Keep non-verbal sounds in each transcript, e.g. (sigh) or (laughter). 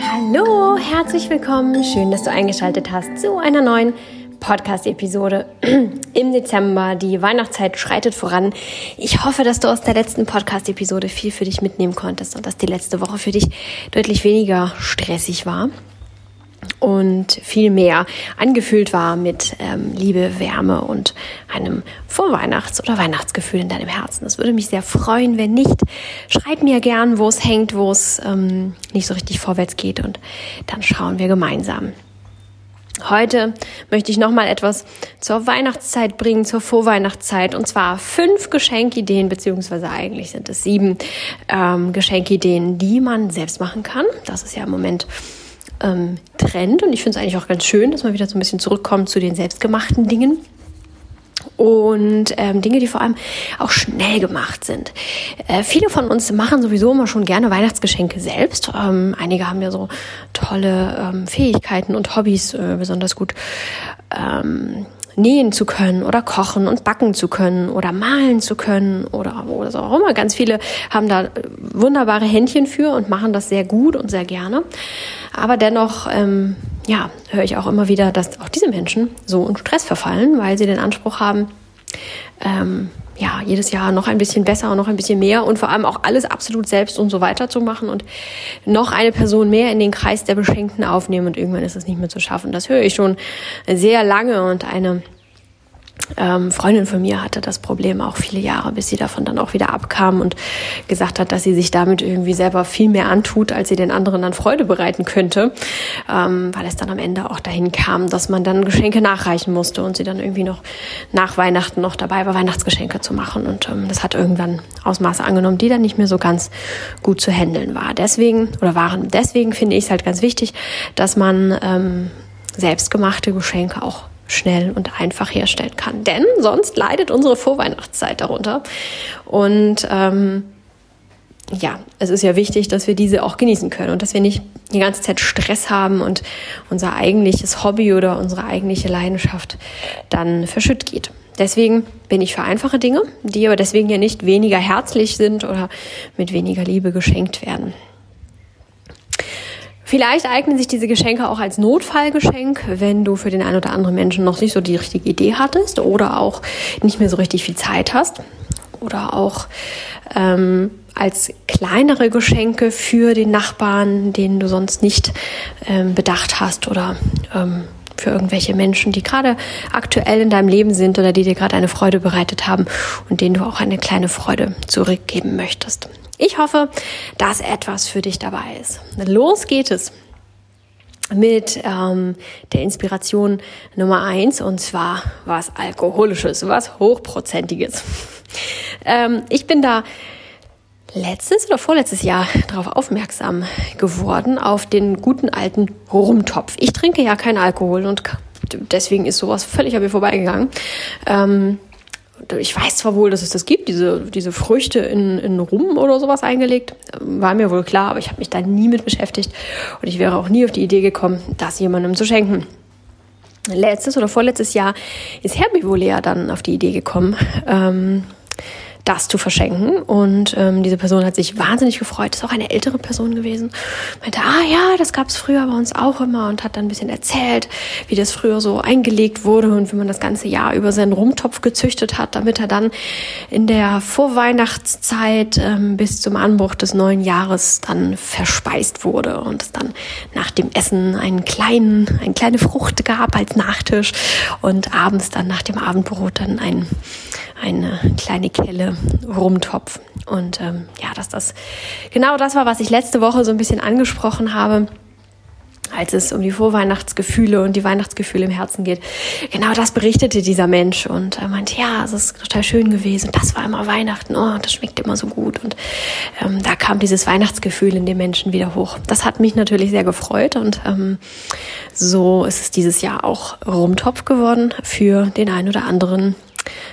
Hallo, herzlich willkommen. Schön, dass du eingeschaltet hast zu einer neuen Podcast-Episode (clears throat) im Dezember. Die Weihnachtszeit schreitet voran. Ich hoffe, dass du aus der letzten Podcast-Episode viel für dich mitnehmen konntest und dass die letzte Woche für dich deutlich weniger stressig war und viel mehr angefüllt war mit ähm, Liebe, Wärme und einem Vorweihnachts- oder Weihnachtsgefühl in deinem Herzen. Das würde mich sehr freuen. Wenn nicht, schreib mir gern, wo es hängt, wo es ähm, nicht so richtig vorwärts geht und dann schauen wir gemeinsam. Heute möchte ich nochmal etwas zur Weihnachtszeit bringen, zur Vorweihnachtszeit, und zwar fünf Geschenkideen, beziehungsweise eigentlich sind es sieben ähm, Geschenkideen, die man selbst machen kann. Das ist ja im Moment ähm, Trend und ich finde es eigentlich auch ganz schön, dass man wieder so ein bisschen zurückkommt zu den selbstgemachten Dingen und ähm, Dinge, die vor allem auch schnell gemacht sind. Äh, viele von uns machen sowieso immer schon gerne Weihnachtsgeschenke selbst. Ähm, einige haben ja so tolle ähm, Fähigkeiten und Hobbys äh, besonders gut ähm, nähen zu können oder kochen und backen zu können oder malen zu können oder, oder so auch immer. Ganz viele haben da wunderbare Händchen für und machen das sehr gut und sehr gerne. Aber dennoch, ähm, ja, höre ich auch immer wieder, dass auch diese Menschen so in Stress verfallen, weil sie den Anspruch haben, ähm, ja, jedes Jahr noch ein bisschen besser und noch ein bisschen mehr und vor allem auch alles absolut selbst und so weiter zu machen und noch eine Person mehr in den Kreis der Beschenkten aufnehmen und irgendwann ist es nicht mehr zu schaffen. Das höre ich schon sehr lange und eine ähm, Freundin von mir hatte das Problem auch viele Jahre, bis sie davon dann auch wieder abkam und gesagt hat, dass sie sich damit irgendwie selber viel mehr antut, als sie den anderen dann Freude bereiten könnte, ähm, weil es dann am Ende auch dahin kam, dass man dann Geschenke nachreichen musste und sie dann irgendwie noch nach Weihnachten noch dabei war, Weihnachtsgeschenke zu machen. Und ähm, das hat irgendwann Ausmaße angenommen, die dann nicht mehr so ganz gut zu handeln war. Deswegen oder waren deswegen finde ich es halt ganz wichtig, dass man ähm, selbstgemachte Geschenke auch schnell und einfach herstellen kann. Denn sonst leidet unsere Vorweihnachtszeit darunter. Und ähm, ja, es ist ja wichtig, dass wir diese auch genießen können und dass wir nicht die ganze Zeit Stress haben und unser eigentliches Hobby oder unsere eigentliche Leidenschaft dann verschütt geht. Deswegen bin ich für einfache Dinge, die aber deswegen ja nicht weniger herzlich sind oder mit weniger Liebe geschenkt werden. Vielleicht eignen sich diese Geschenke auch als Notfallgeschenk, wenn du für den einen oder anderen Menschen noch nicht so die richtige Idee hattest oder auch nicht mehr so richtig viel Zeit hast oder auch ähm, als kleinere Geschenke für den Nachbarn, den du sonst nicht ähm, bedacht hast oder ähm, für irgendwelche Menschen, die gerade aktuell in deinem Leben sind oder die dir gerade eine Freude bereitet haben und denen du auch eine kleine Freude zurückgeben möchtest. Ich hoffe, dass etwas für dich dabei ist. Los geht es mit ähm, der Inspiration Nummer eins und zwar was Alkoholisches, was Hochprozentiges. (laughs) ähm, ich bin da letztes oder vorletztes Jahr darauf aufmerksam geworden, auf den guten alten Rumtopf. Ich trinke ja keinen Alkohol und deswegen ist sowas völlig an mir vorbeigegangen. Ähm, ich weiß zwar wohl, dass es das gibt, diese, diese Früchte in, in Rum oder sowas eingelegt, war mir wohl klar, aber ich habe mich da nie mit beschäftigt. Und ich wäre auch nie auf die Idee gekommen, das jemandem zu schenken. Letztes oder vorletztes Jahr ist Herbivore dann auf die Idee gekommen, ähm, das zu verschenken. Und ähm, diese Person hat sich wahnsinnig gefreut. Ist auch eine ältere Person gewesen. Meinte, ah ja, das gab es früher bei uns auch immer und hat dann ein bisschen erzählt, wie das früher so eingelegt wurde und wie man das ganze Jahr über seinen Rumtopf gezüchtet hat, damit er dann in der Vorweihnachtszeit ähm, bis zum Anbruch des neuen Jahres dann verspeist wurde und es dann nach dem Essen einen kleinen, eine kleine Frucht gab als Nachtisch und abends dann nach dem Abendbrot dann ein eine kleine Kelle Rumtopf. Und ähm, ja, dass das genau das war, was ich letzte Woche so ein bisschen angesprochen habe als es um die Vorweihnachtsgefühle und die Weihnachtsgefühle im Herzen geht. Genau das berichtete dieser Mensch und er meinte, ja, es ist total schön gewesen. Das war immer Weihnachten. Oh, das schmeckt immer so gut. Und ähm, da kam dieses Weihnachtsgefühl in den Menschen wieder hoch. Das hat mich natürlich sehr gefreut und ähm, so ist es dieses Jahr auch Rumtopf geworden für den einen oder anderen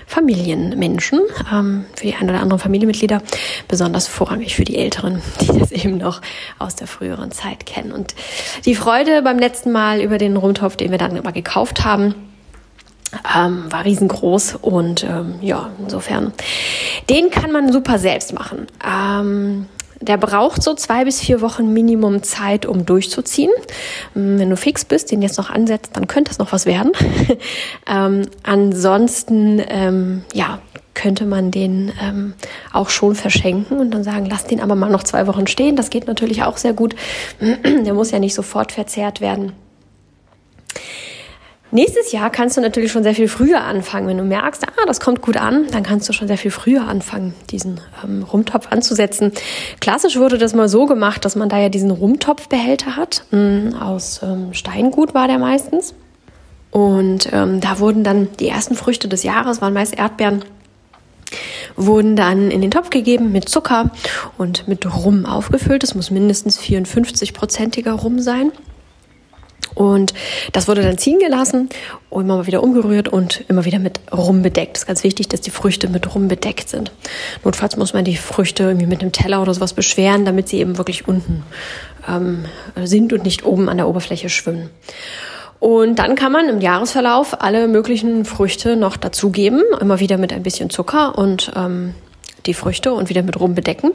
Familienmenschen, ähm, für die ein oder anderen Familienmitglieder, besonders vorrangig für die Älteren, (laughs) die das eben noch aus der früheren Zeit kennen. Und die Freude beim letzten Mal über den Rumtopf, den wir dann immer gekauft haben, ähm, war riesengroß und ähm, ja, insofern, den kann man super selbst machen. Ähm, der braucht so zwei bis vier Wochen Minimum Zeit, um durchzuziehen. Ähm, wenn du fix bist, den jetzt noch ansetzt, dann könnte es noch was werden. (laughs) ähm, ansonsten, ähm, ja, könnte man den ähm, auch schon verschenken und dann sagen, lass den aber mal noch zwei Wochen stehen. Das geht natürlich auch sehr gut. (clears throat) Der muss ja nicht sofort verzehrt werden. Nächstes Jahr kannst du natürlich schon sehr viel früher anfangen. Wenn du merkst, ah, das kommt gut an, dann kannst du schon sehr viel früher anfangen, diesen ähm, Rumtopf anzusetzen. Klassisch wurde das mal so gemacht, dass man da ja diesen Rumtopfbehälter hat. Ähm, aus ähm, Steingut war der meistens. Und ähm, da wurden dann die ersten Früchte des Jahres, waren meist Erdbeeren, wurden dann in den Topf gegeben mit Zucker und mit Rum aufgefüllt. Es muss mindestens 54-prozentiger Rum sein. Und das wurde dann ziehen gelassen und immer wieder umgerührt und immer wieder mit Rum bedeckt. Es ist ganz wichtig, dass die Früchte mit Rum bedeckt sind. Notfalls muss man die Früchte irgendwie mit einem Teller oder sowas beschweren, damit sie eben wirklich unten ähm, sind und nicht oben an der Oberfläche schwimmen. Und dann kann man im Jahresverlauf alle möglichen Früchte noch dazugeben, immer wieder mit ein bisschen Zucker und ähm, die Früchte und wieder mit Rum bedecken.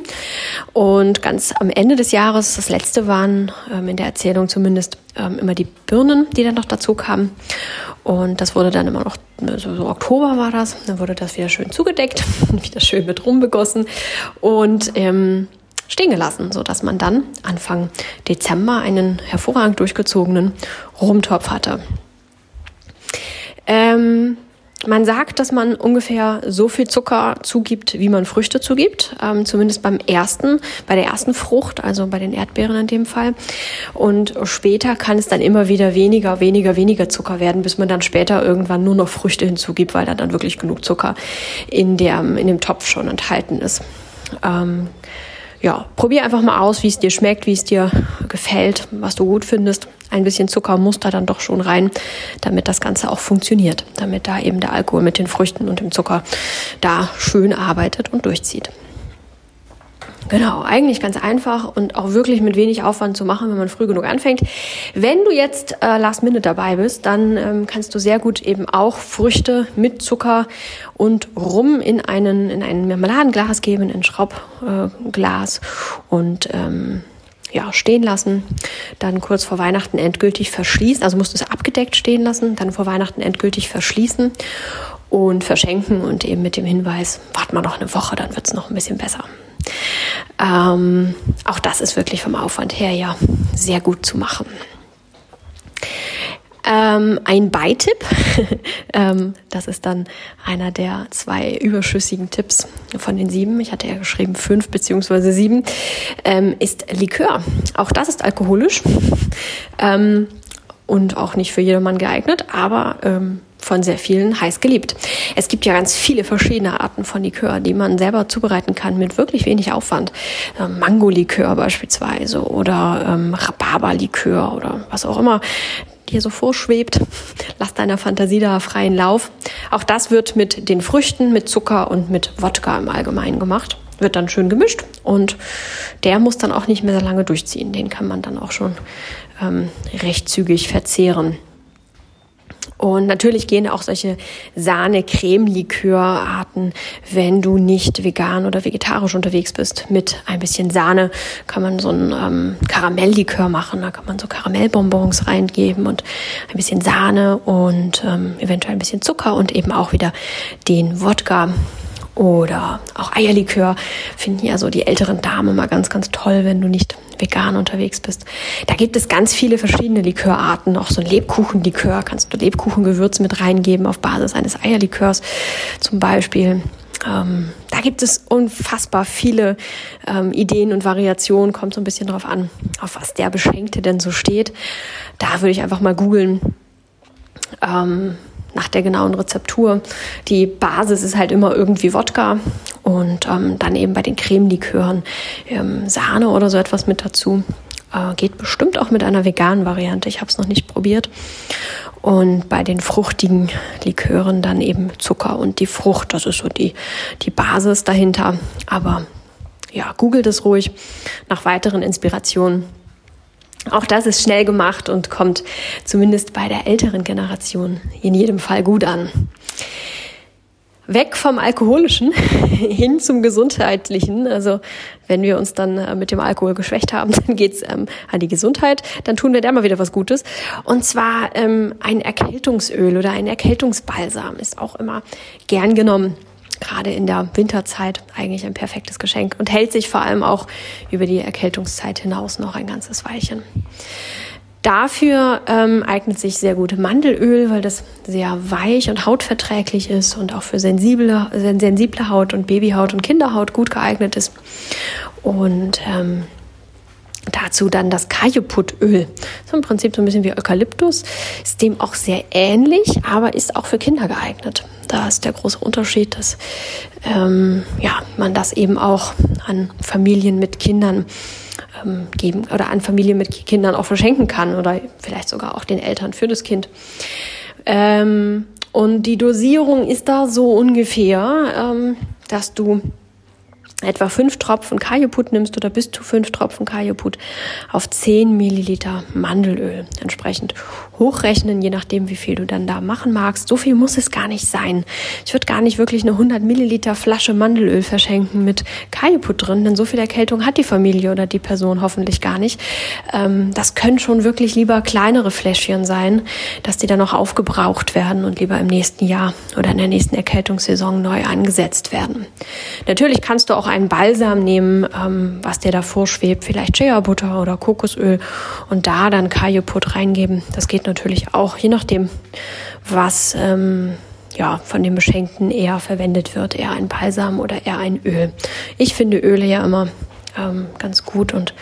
Und ganz am Ende des Jahres, das letzte waren ähm, in der Erzählung zumindest ähm, immer die Birnen, die dann noch dazu kamen. Und das wurde dann immer noch, so, so Oktober war das, dann wurde das wieder schön zugedeckt, (laughs) wieder schön mit Rum begossen und ähm, stehen gelassen, so dass man dann Anfang Dezember einen hervorragend durchgezogenen Rumtopf hatte. Ähm, man sagt, dass man ungefähr so viel Zucker zugibt, wie man Früchte zugibt. Ähm, zumindest beim ersten, bei der ersten Frucht, also bei den Erdbeeren in dem Fall. Und später kann es dann immer wieder weniger, weniger, weniger Zucker werden, bis man dann später irgendwann nur noch Früchte hinzugibt, weil da dann wirklich genug Zucker in, der, in dem Topf schon enthalten ist. Ähm, ja, probier einfach mal aus, wie es dir schmeckt, wie es dir gefällt, was du gut findest. Ein bisschen Zucker muss da dann doch schon rein, damit das Ganze auch funktioniert, damit da eben der Alkohol mit den Früchten und dem Zucker da schön arbeitet und durchzieht. Genau, eigentlich ganz einfach und auch wirklich mit wenig Aufwand zu machen, wenn man früh genug anfängt. Wenn du jetzt äh, Last Minute dabei bist, dann ähm, kannst du sehr gut eben auch Früchte mit Zucker und Rum in einen in ein Marmeladenglas geben, in ein Schraubglas äh, und ähm, ja, stehen lassen, dann kurz vor Weihnachten endgültig verschließen, also musst du es abgedeckt stehen lassen, dann vor Weihnachten endgültig verschließen und verschenken und eben mit dem Hinweis, warte mal noch eine Woche, dann wird es noch ein bisschen besser. Ähm, auch das ist wirklich vom Aufwand her ja sehr gut zu machen. Ähm, ein Beitipp, (laughs) ähm, das ist dann einer der zwei überschüssigen Tipps von den sieben, ich hatte ja geschrieben fünf beziehungsweise sieben, ähm, ist Likör. Auch das ist alkoholisch ähm, und auch nicht für jedermann geeignet, aber ähm, von sehr vielen heiß geliebt. Es gibt ja ganz viele verschiedene Arten von Likör, die man selber zubereiten kann mit wirklich wenig Aufwand. Ähm, Mangolikör beispielsweise oder ähm, Rhabarberlikör oder was auch immer dir so vorschwebt. Lass deiner Fantasie da freien Lauf. Auch das wird mit den Früchten, mit Zucker und mit Wodka im Allgemeinen gemacht. Wird dann schön gemischt und der muss dann auch nicht mehr so lange durchziehen. Den kann man dann auch schon ähm, recht zügig verzehren. Und natürlich gehen auch solche Sahne-Creme-Likörarten, wenn du nicht vegan oder vegetarisch unterwegs bist. Mit ein bisschen Sahne kann man so ein ähm, Karamelllikör machen. Da kann man so Karamellbonbons reingeben und ein bisschen Sahne und ähm, eventuell ein bisschen Zucker und eben auch wieder den Wodka oder auch Eierlikör finden ja so die älteren Damen mal ganz, ganz toll, wenn du nicht vegan unterwegs bist. Da gibt es ganz viele verschiedene Likörarten. Auch so ein Lebkuchenlikör kannst du Lebkuchengewürz mit reingeben auf Basis eines Eierlikörs zum Beispiel. Ähm, da gibt es unfassbar viele ähm, Ideen und Variationen. Kommt so ein bisschen drauf an, auf was der Beschenkte denn so steht. Da würde ich einfach mal googeln. Ähm, nach der genauen Rezeptur. Die Basis ist halt immer irgendwie Wodka und ähm, dann eben bei den Cremelikören ähm, Sahne oder so etwas mit dazu. Äh, geht bestimmt auch mit einer veganen Variante. Ich habe es noch nicht probiert. Und bei den fruchtigen Likören dann eben Zucker und die Frucht. Das ist so die, die Basis dahinter. Aber ja, googelt es ruhig nach weiteren Inspirationen Auch das ist schnell gemacht und kommt zumindest bei der älteren Generation in jedem Fall gut an. Weg vom Alkoholischen (laughs) hin zum Gesundheitlichen. Also wenn wir uns dann äh, mit dem Alkohol geschwächt haben, (laughs) dann geht's ähm, an die Gesundheit. Dann tun wir da mal wieder was Gutes. Und zwar ähm, ein Erkältungsöl oder ein Erkältungsbalsam ist auch immer gern genommen gerade in der Winterzeit eigentlich ein perfektes Geschenk und hält sich vor allem auch über die Erkältungszeit hinaus noch ein ganzes Weilchen. Dafür ähm, eignet sich sehr gut Mandelöl, weil das sehr weich und hautverträglich ist und auch für sensible, sensible Haut und Babyhaut und Kinderhaut gut geeignet ist. Und ähm, Dazu dann das Kajuputöl. Das ist im Prinzip so ein bisschen wie Eukalyptus, ist dem auch sehr ähnlich, aber ist auch für Kinder geeignet. Da ist der große Unterschied, dass ähm, ja, man das eben auch an Familien mit Kindern ähm, geben oder an Familien mit Kindern auch verschenken kann oder vielleicht sogar auch den Eltern für das Kind. Ähm, und die Dosierung ist da so ungefähr, ähm, dass du etwa fünf Tropfen Kajeput nimmst oder bis zu fünf Tropfen Kajeput auf zehn Milliliter Mandelöl entsprechend hochrechnen, je nachdem, wie viel du dann da machen magst. So viel muss es gar nicht sein. Ich würde gar nicht wirklich eine 100 Milliliter Flasche Mandelöl verschenken mit Kajeput drin, denn so viel Erkältung hat die Familie oder die Person hoffentlich gar nicht. Ähm, das können schon wirklich lieber kleinere Fläschchen sein, dass die dann noch aufgebraucht werden und lieber im nächsten Jahr oder in der nächsten Erkältungssaison neu angesetzt werden. Natürlich kannst du auch einen Balsam nehmen, ähm, was dir da vorschwebt, vielleicht Shea Butter oder Kokosöl und da dann Kajeput reingeben. Das geht natürlich auch, je nachdem, was ähm, ja, von dem Beschenkten eher verwendet wird, eher ein Balsam oder eher ein Öl. Ich finde Öle ja immer ähm, ganz gut und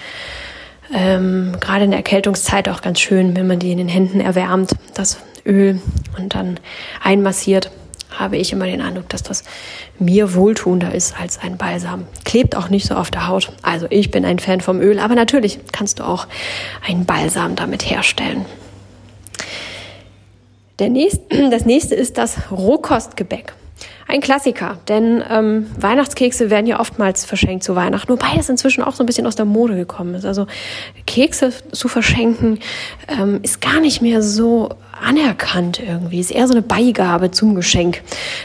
ähm, gerade in der Erkältungszeit auch ganz schön, wenn man die in den Händen erwärmt, das Öl und dann einmassiert, habe ich immer den Eindruck, dass das mir wohltuender ist als ein Balsam. Klebt auch nicht so auf der Haut. Also ich bin ein Fan vom Öl, aber natürlich kannst du auch einen Balsam damit herstellen. Nächste, (clears throat) das nächste ist das Rohkostgebäck. Ein Klassiker, denn ähm, Weihnachtskekse werden ja oftmals verschenkt zu Weihnachten, wobei das inzwischen auch so ein bisschen aus der Mode gekommen ist. Also Kekse zu verschenken ähm, ist gar nicht mehr so anerkannt irgendwie. Ist eher so eine Beigabe zum Geschenk.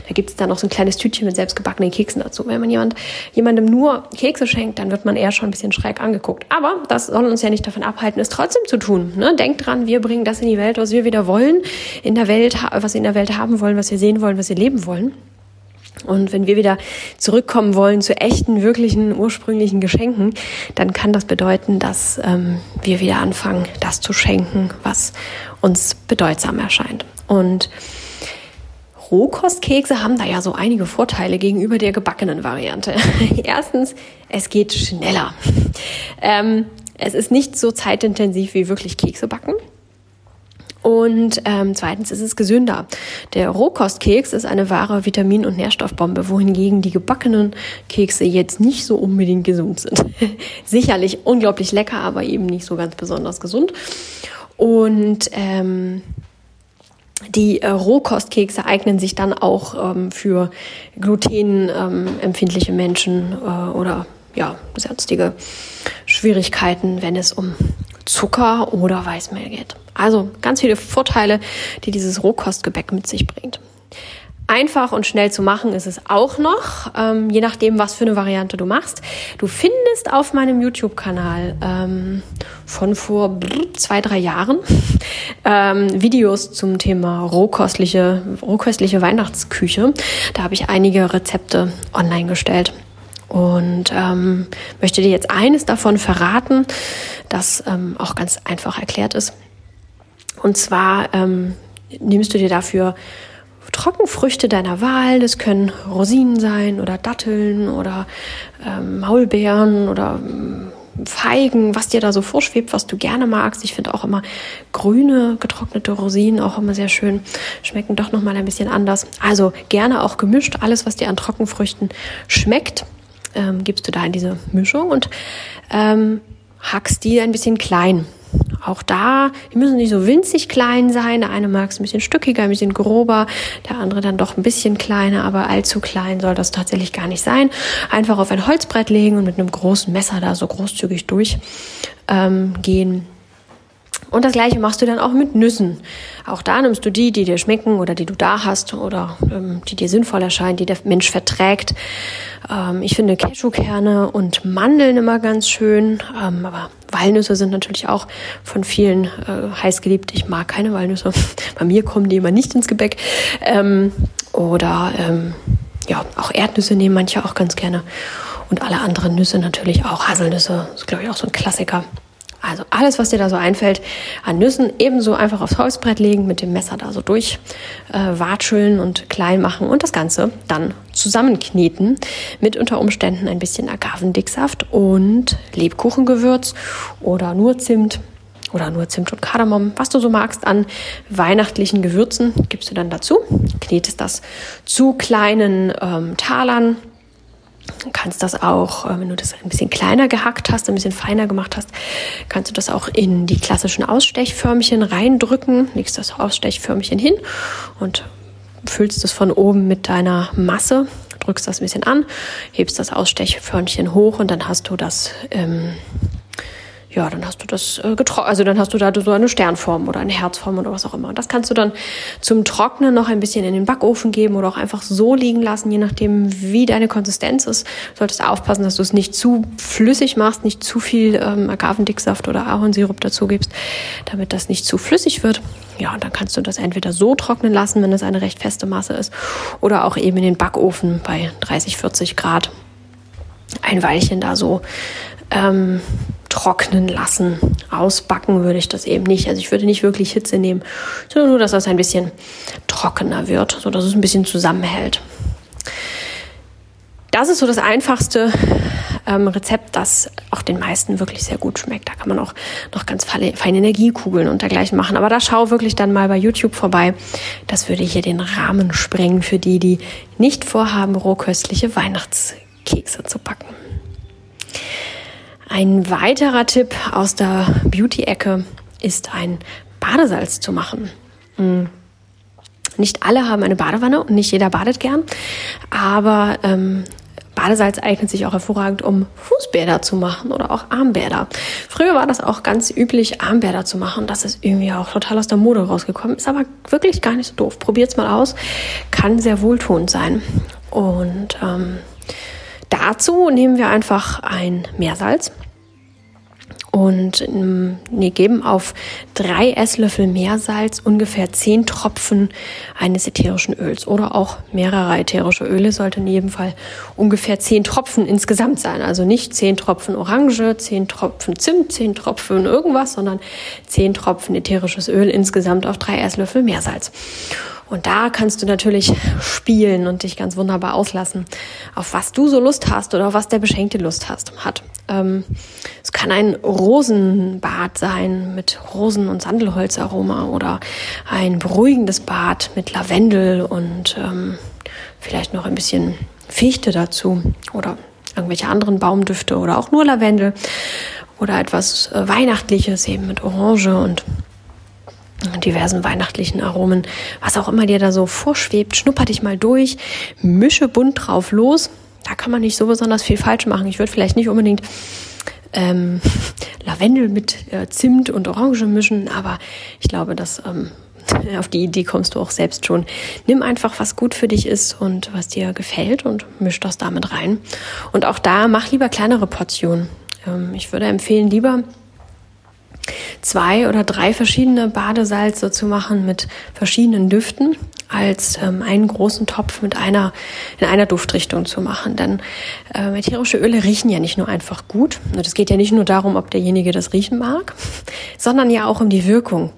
Da gibt es dann noch so ein kleines Tütchen mit selbstgebackenen Keksen dazu. Wenn man jemand, jemandem nur Kekse schenkt, dann wird man eher schon ein bisschen schräg angeguckt. Aber das soll uns ja nicht davon abhalten, es trotzdem zu tun. Ne? Denkt dran, wir bringen das in die Welt, was wir wieder wollen, in der Welt, was wir in der Welt haben wollen, was wir sehen wollen, was wir leben wollen. Und wenn wir wieder zurückkommen wollen zu echten, wirklichen, ursprünglichen Geschenken, dann kann das bedeuten, dass ähm, wir wieder anfangen, das zu schenken, was uns bedeutsam erscheint. Und Rohkostkekse haben da ja so einige Vorteile gegenüber der gebackenen Variante. (laughs) Erstens, es geht schneller. Ähm, es ist nicht so zeitintensiv wie wirklich Kekse backen. Und ähm, zweitens ist es gesünder. Der Rohkostkeks ist eine wahre Vitamin- und Nährstoffbombe, wohingegen die gebackenen Kekse jetzt nicht so unbedingt gesund sind. (laughs) Sicherlich unglaublich lecker, aber eben nicht so ganz besonders gesund. Und ähm, die äh, Rohkostkekse eignen sich dann auch ähm, für glutenempfindliche ähm, Menschen äh, oder ja, sonstige Schwierigkeiten, wenn es um Zucker oder Weißmehl geht. Also ganz viele Vorteile, die dieses Rohkostgebäck mit sich bringt. Einfach und schnell zu machen ist es auch noch, ähm, je nachdem, was für eine Variante du machst. Du findest auf meinem YouTube-Kanal ähm, von vor zwei, drei Jahren (laughs) ähm, Videos zum Thema rohkostliche, rohköstliche Weihnachtsküche. Da habe ich einige Rezepte online gestellt und ähm, möchte dir jetzt eines davon verraten, das ähm, auch ganz einfach erklärt ist. Und zwar ähm, nimmst du dir dafür Trockenfrüchte deiner Wahl. Das können Rosinen sein oder Datteln oder ähm, Maulbeeren oder ähm, Feigen, was dir da so vorschwebt, was du gerne magst. Ich finde auch immer grüne getrocknete Rosinen auch immer sehr schön, schmecken doch noch mal ein bisschen anders. Also gerne auch gemischt, alles was dir an Trockenfrüchten schmeckt, ähm, gibst du da in diese Mischung und ähm, hackst die ein bisschen klein. Auch da, die müssen nicht so winzig klein sein. Der eine mag es ein bisschen stückiger, ein bisschen grober, der andere dann doch ein bisschen kleiner, aber allzu klein soll das tatsächlich gar nicht sein. Einfach auf ein Holzbrett legen und mit einem großen Messer da so großzügig durchgehen. Ähm, Und das gleiche machst du dann auch mit Nüssen. Auch da nimmst du die, die dir schmecken oder die du da hast oder ähm, die dir sinnvoll erscheinen, die der Mensch verträgt. Ähm, ich finde Cashewkerne und Mandeln immer ganz schön, ähm, aber Walnüsse sind natürlich auch von vielen äh, heiß geliebt. Ich mag keine Walnüsse. (laughs) Bei mir kommen die immer nicht ins Gebäck. Ähm, oder ähm, ja, auch Erdnüsse nehmen manche auch ganz gerne. Und alle anderen Nüsse natürlich auch. Haselnüsse ist, glaube ich, auch so ein Klassiker. Also alles, was dir da so einfällt an Nüssen, ebenso einfach aufs Holzbrett legen, mit dem Messer da so durch äh, watscheln und klein machen und das Ganze dann zusammenkneten mit unter Umständen ein bisschen Agavendicksaft und Lebkuchengewürz oder nur Zimt oder nur Zimt und Kardamom, was du so magst an weihnachtlichen Gewürzen, gibst du dann dazu, knetest das zu kleinen ähm, Talern Du kannst das auch, äh, wenn du das ein bisschen kleiner gehackt hast, ein bisschen feiner gemacht hast, kannst du das auch in die klassischen Ausstechförmchen reindrücken, legst das Ausstechförmchen hin und füllst es von oben mit deiner Masse, drückst das ein bisschen an, hebst das Ausstechförmchen hoch und dann hast du das ähm, ja, dann hast du das äh, getrocknet, also dann hast du da so eine Sternform oder eine Herzform oder was auch immer. Und das kannst du dann zum Trocknen noch ein bisschen in den Backofen geben oder auch einfach so liegen lassen, je nachdem, wie deine Konsistenz ist. Du solltest aufpassen, dass du es nicht zu flüssig machst, nicht zu viel ähm, Agavendicksaft oder Ahornsirup dazu gibst, damit das nicht zu flüssig wird. Ja, und dann kannst du das entweder so trocknen lassen, wenn es eine recht feste Masse ist, oder auch eben in den Backofen bei 30, 40 Grad ein Weilchen da so ähm, trocknen lassen. Ausbacken würde ich das eben nicht. Also ich würde nicht wirklich Hitze nehmen, sondern nur, dass das ein bisschen trockener wird, so dass es ein bisschen zusammenhält. Das ist so das einfachste ähm, Rezept, das auch den meisten wirklich sehr gut schmeckt. Da kann man auch noch ganz feine Energiekugeln und dergleichen machen. Aber da schau wirklich dann mal bei YouTube vorbei. Das würde hier den Rahmen sprengen für die, die nicht vorhaben, rohköstliche Weihnachtskekse zu backen. Ein weiterer Tipp aus der Beauty-Ecke ist ein Badesalz zu machen. Hm. Nicht alle haben eine Badewanne und nicht jeder badet gern, aber ähm, Badesalz eignet sich auch hervorragend, um Fußbäder zu machen oder auch Armbäder. Früher war das auch ganz üblich, Armbäder zu machen. Das ist irgendwie auch total aus der Mode rausgekommen. Ist aber wirklich gar nicht so doof. Probiert's mal aus. Kann sehr wohltuend sein. Und ähm, Dazu nehmen wir einfach ein Meersalz und ähm, wir geben auf drei Esslöffel Meersalz ungefähr zehn Tropfen eines ätherischen Öls oder auch mehrere ätherische Öle sollten in jedem Fall ungefähr zehn Tropfen insgesamt sein. Also nicht zehn Tropfen Orange, zehn Tropfen Zimt, zehn Tropfen irgendwas, sondern zehn Tropfen ätherisches Öl insgesamt auf drei Esslöffel Meersalz. Und da kannst du natürlich spielen und dich ganz wunderbar auslassen, auf was du so Lust hast oder auf was der Beschenkte Lust hast, hat. Ähm, es kann ein Rosenbad sein mit Rosen- und Sandelholzaroma oder ein beruhigendes Bad mit Lavendel und ähm, vielleicht noch ein bisschen Fichte dazu oder irgendwelche anderen Baumdüfte oder auch nur Lavendel oder etwas äh, Weihnachtliches eben mit Orange und diversen weihnachtlichen Aromen, was auch immer dir da so vorschwebt, schnupper dich mal durch, mische bunt drauf los. Da kann man nicht so besonders viel falsch machen. Ich würde vielleicht nicht unbedingt ähm, (laughs) Lavendel mit äh, Zimt und Orange mischen, aber ich glaube, dass ähm, (laughs) auf die Idee kommst du auch selbst schon. Nimm einfach, was gut für dich ist und was dir gefällt und misch das damit rein. Und auch da mach lieber kleinere Portionen. Ähm, ich würde empfehlen, lieber zwei oder drei verschiedene Badesalze zu machen mit verschiedenen Düften, als ähm, einen großen Topf mit einer in einer Duftrichtung zu machen. Denn äh, ätherische Öle riechen ja nicht nur einfach gut. Es geht ja nicht nur darum, ob derjenige das riechen mag, (laughs) sondern ja auch um die Wirkung.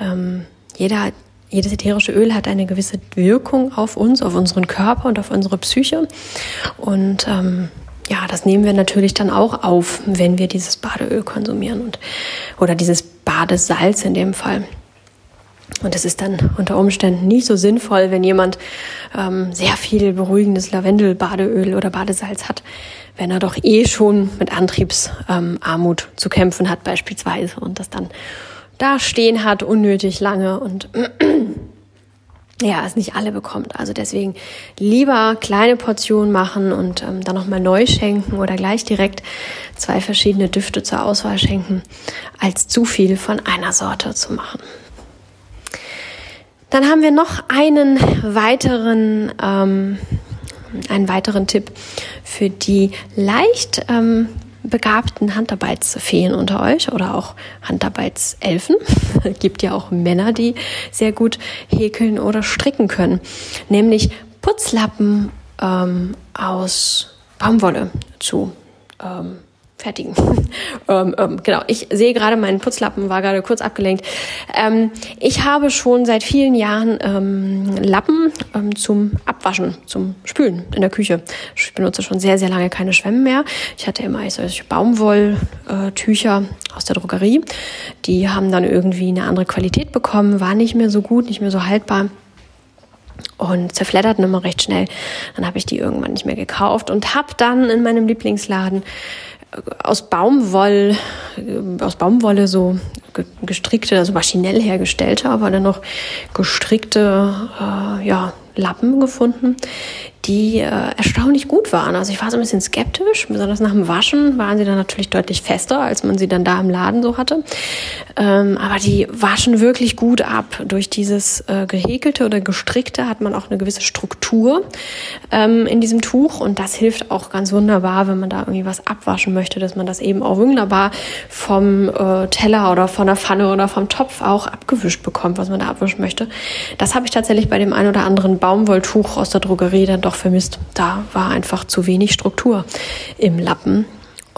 Ähm, jeder jedes ätherische Öl hat eine gewisse Wirkung auf uns, auf unseren Körper und auf unsere Psyche. Und ähm, ja, das nehmen wir natürlich dann auch auf, wenn wir dieses Badeöl konsumieren und oder dieses Badesalz in dem Fall. Und es ist dann unter Umständen nicht so sinnvoll, wenn jemand ähm, sehr viel beruhigendes Lavendel-Badeöl oder Badesalz hat, wenn er doch eh schon mit Antriebsarmut ähm, zu kämpfen hat beispielsweise und das dann da stehen hat unnötig lange und (clears throat) ja, es nicht alle bekommt. Also deswegen lieber kleine Portionen machen und ähm, dann nochmal neu schenken oder gleich direkt zwei verschiedene Düfte zur Auswahl schenken, als zu viel von einer Sorte zu machen. Dann haben wir noch einen weiteren, ähm, einen weiteren Tipp für die leicht ähm, begabten Handarbeitsfeen unter euch oder auch Handarbeitselfen. (laughs) gibt ja auch Männer, die sehr gut häkeln oder stricken können. Nämlich Putzlappen ähm, aus Baumwolle zu ähm, fertigen. (laughs) ähm, ähm, genau, ich sehe gerade meinen Putzlappen, war gerade kurz abgelenkt. Ähm, ich habe schon seit vielen Jahren ähm, Lappen ähm, zum Abwaschen, zum Spülen in der Küche. Ich benutze schon sehr, sehr lange keine Schwämme mehr. Ich hatte immer solche Baumwolltücher aus der Drogerie. Die haben dann irgendwie eine andere Qualität bekommen, war nicht mehr so gut, nicht mehr so haltbar und zerfledderten immer recht schnell. Dann habe ich die irgendwann nicht mehr gekauft und habe dann in meinem Lieblingsladen aus Baumwoll, aus Baumwolle so gestrickte, also maschinell hergestellte, aber dann noch gestrickte, äh, ja, Lappen gefunden, die äh, erstaunlich gut waren. Also ich war so ein bisschen skeptisch, besonders nach dem Waschen waren sie dann natürlich deutlich fester, als man sie dann da im Laden so hatte. Ähm, aber die waschen wirklich gut ab. Durch dieses äh, gehäkelte oder gestrickte hat man auch eine gewisse Struktur ähm, in diesem Tuch und das hilft auch ganz wunderbar, wenn man da irgendwie was abwaschen möchte, dass man das eben auch wunderbar vom äh, Teller oder von der Pfanne oder vom Topf auch abgewischt bekommt, was man da abwischen möchte. Das habe ich tatsächlich bei dem einen oder anderen Baumwolltuch aus der Drogerie dann doch vermisst. Da war einfach zu wenig Struktur im Lappen.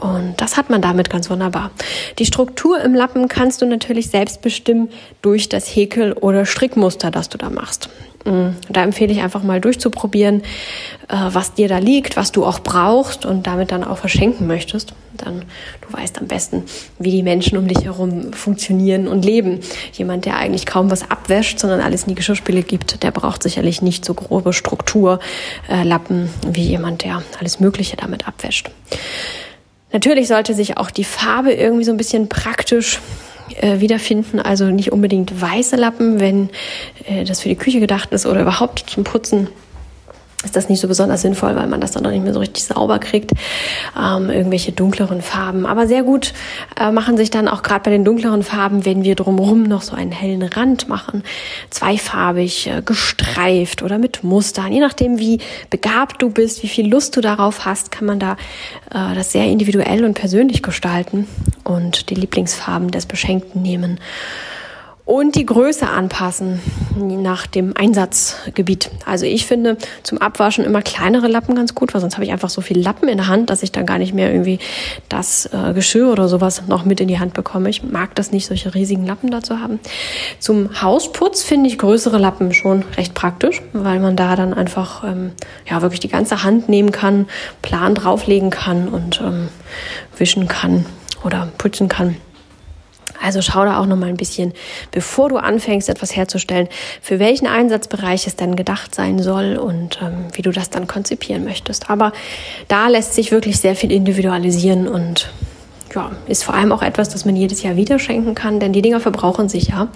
Und das hat man damit ganz wunderbar. Die Struktur im Lappen kannst du natürlich selbst bestimmen durch das Häkel- oder Strickmuster, das du da machst. Mm, da empfehle ich einfach mal durchzuprobieren, äh, was dir da liegt, was du auch brauchst und damit dann auch verschenken möchtest. Dann du weißt am besten, wie die Menschen um dich herum funktionieren und leben. Jemand, der eigentlich kaum was abwäscht, sondern alles in die Geschirrspüle gibt, der braucht sicherlich nicht so grobe Strukturlappen äh, wie jemand, der alles Mögliche damit abwäscht. Natürlich sollte sich auch die Farbe irgendwie so ein bisschen praktisch äh, wiederfinden. Also nicht unbedingt weiße Lappen, wenn äh, das für die Küche gedacht ist oder überhaupt zum Putzen ist das nicht so besonders sinnvoll, weil man das dann noch nicht mehr so richtig sauber kriegt. Ähm, irgendwelche dunkleren Farben. Aber sehr gut äh, machen sich dann auch gerade bei den dunkleren Farben, wenn wir drumherum noch so einen hellen Rand machen. Zweifarbig, äh, gestreift oder mit Mustern. Je nachdem, wie begabt du bist, wie viel Lust du darauf hast, kann man da äh, das sehr individuell und persönlich gestalten und die Lieblingsfarben des Beschenkten nehmen und die Größe anpassen nach dem Einsatzgebiet. Also ich finde zum Abwaschen immer kleinere Lappen ganz gut, weil sonst habe ich einfach so viel Lappen in der Hand, dass ich dann gar nicht mehr irgendwie das äh, Geschirr oder sowas noch mit in die Hand bekomme. Ich mag das nicht, solche riesigen Lappen dazu haben. Zum Hausputz finde ich größere Lappen schon recht praktisch, weil man da dann einfach ähm, ja wirklich die ganze Hand nehmen kann, Plan drauflegen kann und ähm, wischen kann oder putzen kann. Also schau da auch noch mal ein bisschen, bevor du anfängst, etwas herzustellen, für welchen Einsatzbereich es dann gedacht sein soll und ähm, wie du das dann konzipieren möchtest. Aber da lässt sich wirklich sehr viel individualisieren und ja, ist vor allem auch etwas, das man jedes Jahr wieder schenken kann, denn die Dinger verbrauchen sich ja.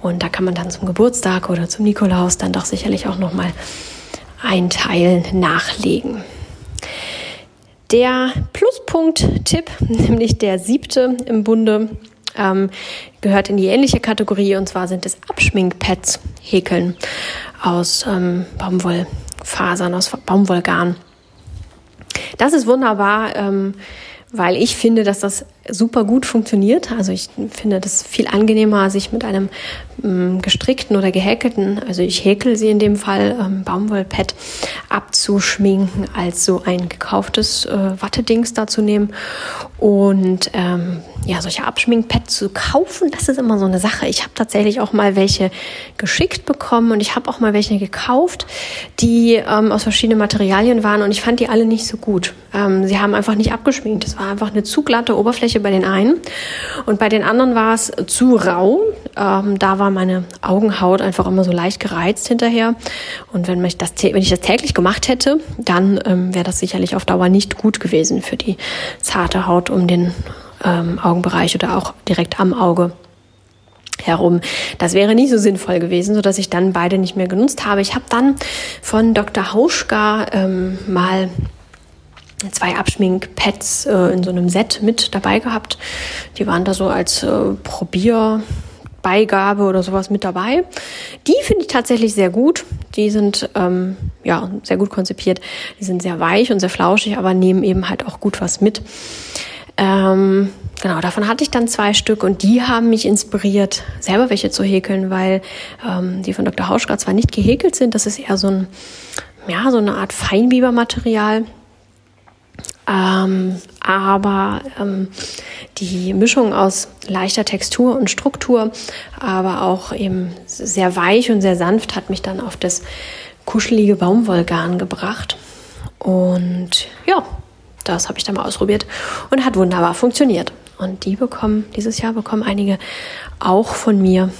Und da kann man dann zum Geburtstag oder zum Nikolaus dann doch sicherlich auch noch mal ein Teil nachlegen. Der Pluspunkt-Tipp, (laughs) nämlich der siebte im Bunde, ähm, gehört in die ähnliche Kategorie und zwar sind es Abschminkpads häkeln aus ähm, Baumwollfasern, aus Baumwollgarn. Das ist wunderbar, ähm, weil ich finde, dass das super gut funktioniert. Also ich finde das viel angenehmer, sich mit einem ähm, gestrickten oder gehäkelten, also ich häkel sie in dem Fall, ähm, Baumwollpad abzuschminken, als so ein gekauftes äh, Wattedings da zu nehmen. Und ähm, ja, solche Abschminkpads zu kaufen, das ist immer so eine Sache. Ich habe tatsächlich auch mal welche geschickt bekommen und ich habe auch mal welche gekauft, die ähm, aus verschiedenen Materialien waren und ich fand die alle nicht so gut. Ähm, sie haben einfach nicht abgeschminkt. Es war einfach eine zu glatte Oberfläche bei den einen und bei den anderen war es zu rau. Ähm, da war meine Augenhaut einfach immer so leicht gereizt hinterher. Und wenn, mich das, wenn ich das täglich gemacht hätte, dann ähm, wäre das sicherlich auf Dauer nicht gut gewesen für die zarte Haut um den ähm, Augenbereich oder auch direkt am Auge. herum. Das wäre nicht so sinnvoll gewesen, so dass ich dann beide nicht mehr genutzt habe. Ich habe dann von Dr. Hauschka ähm, mal zwei Abschminkpads äh, in so einem Set mit dabei gehabt. Die waren da so als äh, Probierbeigabe oder sowas mit dabei. Die finde ich tatsächlich sehr gut. Die sind ähm, ja sehr gut konzipiert. Die sind sehr weich und sehr flauschig, aber nehmen eben halt auch gut was mit. Ähm, genau, davon hatte ich dann zwei Stück und die haben mich inspiriert, selber welche zu häkeln, weil ähm, die von Dr. Hauschka zwar nicht gehäkelt sind, das ist eher so ein, ja, so eine Art Feinbibermaterial. Ähm, aber ähm, die Mischung aus leichter Textur und Struktur, aber auch eben sehr weich und sehr sanft, hat mich dann auf das kuschelige Baumwollgarn gebracht. Und ja, das habe ich dann mal ausprobiert und hat wunderbar funktioniert. Und die bekommen, dieses Jahr bekommen einige auch von mir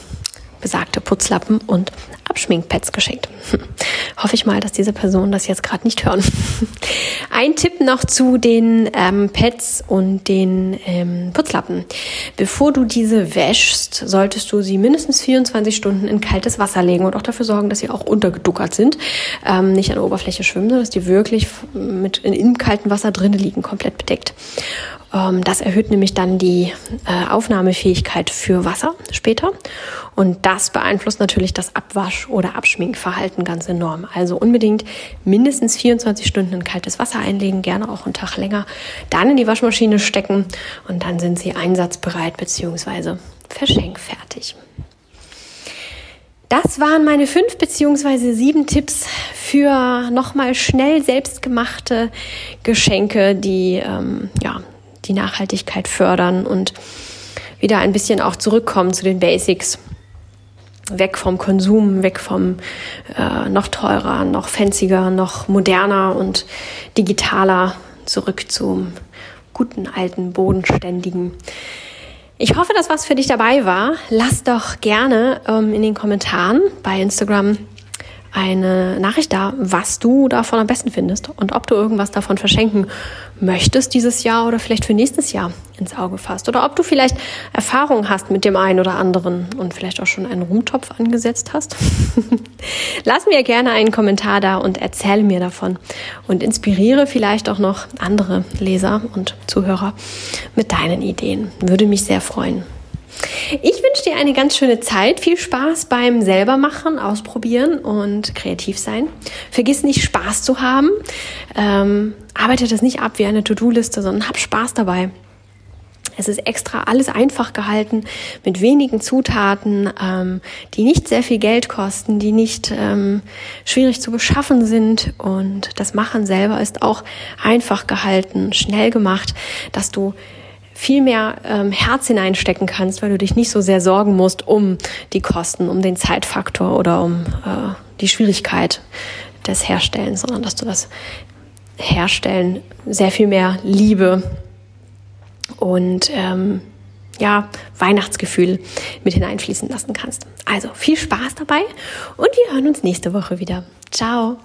besagte Putzlappen und Abschminkpads geschenkt. (laughs) Hoffe ich mal, dass diese Personen das jetzt gerade nicht hören. (laughs) Ein Tipp noch zu den ähm, Pads und den ähm, Putzlappen. Bevor du diese wäschst, solltest du sie mindestens 24 Stunden in kaltes Wasser legen und auch dafür sorgen, dass sie auch untergeduckert sind, ähm, nicht an der Oberfläche schwimmen, sondern dass die wirklich mit in, in kaltem Wasser drinnen liegen, komplett bedeckt. Ähm, das erhöht nämlich dann die äh, Aufnahmefähigkeit für Wasser später. Und das beeinflusst natürlich das Abwasch- oder Abschminkverhalten ganz enorm. Also unbedingt mindestens 24 Stunden in kaltes Wasser einlegen, gerne auch einen Tag länger, dann in die Waschmaschine stecken und dann sind sie einsatzbereit bzw. verschenkfertig. Das waren meine fünf beziehungsweise sieben Tipps für nochmal schnell selbstgemachte Geschenke, die ähm, ja, die Nachhaltigkeit fördern und wieder ein bisschen auch zurückkommen zu den Basics. Weg vom Konsum, weg vom äh, noch teurer, noch fanziger, noch moderner und digitaler, zurück zum guten, alten, bodenständigen. Ich hoffe, dass was für dich dabei war. Lass doch gerne ähm, in den Kommentaren bei Instagram eine Nachricht da, was du davon am besten findest und ob du irgendwas davon verschenken möchtest dieses Jahr oder vielleicht für nächstes Jahr ins Auge fasst oder ob du vielleicht Erfahrungen hast mit dem einen oder anderen und vielleicht auch schon einen Rumtopf angesetzt hast. (laughs) Lass mir gerne einen Kommentar da und erzähle mir davon und inspiriere vielleicht auch noch andere Leser und Zuhörer mit deinen Ideen. Würde mich sehr freuen. Ich wünsche dir eine ganz schöne Zeit. Viel Spaß beim selbermachen, ausprobieren und kreativ sein. Vergiss nicht, Spaß zu haben. Ähm, arbeite das nicht ab wie eine To-Do-Liste, sondern hab Spaß dabei. Es ist extra alles einfach gehalten mit wenigen Zutaten, ähm, die nicht sehr viel Geld kosten, die nicht ähm, schwierig zu beschaffen sind. Und das Machen selber ist auch einfach gehalten, schnell gemacht, dass du viel mehr ähm, Herz hineinstecken kannst, weil du dich nicht so sehr sorgen musst um die Kosten, um den Zeitfaktor oder um äh, die Schwierigkeit des Herstellens, sondern dass du das Herstellen sehr viel mehr Liebe und ähm, ja, Weihnachtsgefühl mit hineinfließen lassen kannst. Also viel Spaß dabei und wir hören uns nächste Woche wieder. Ciao!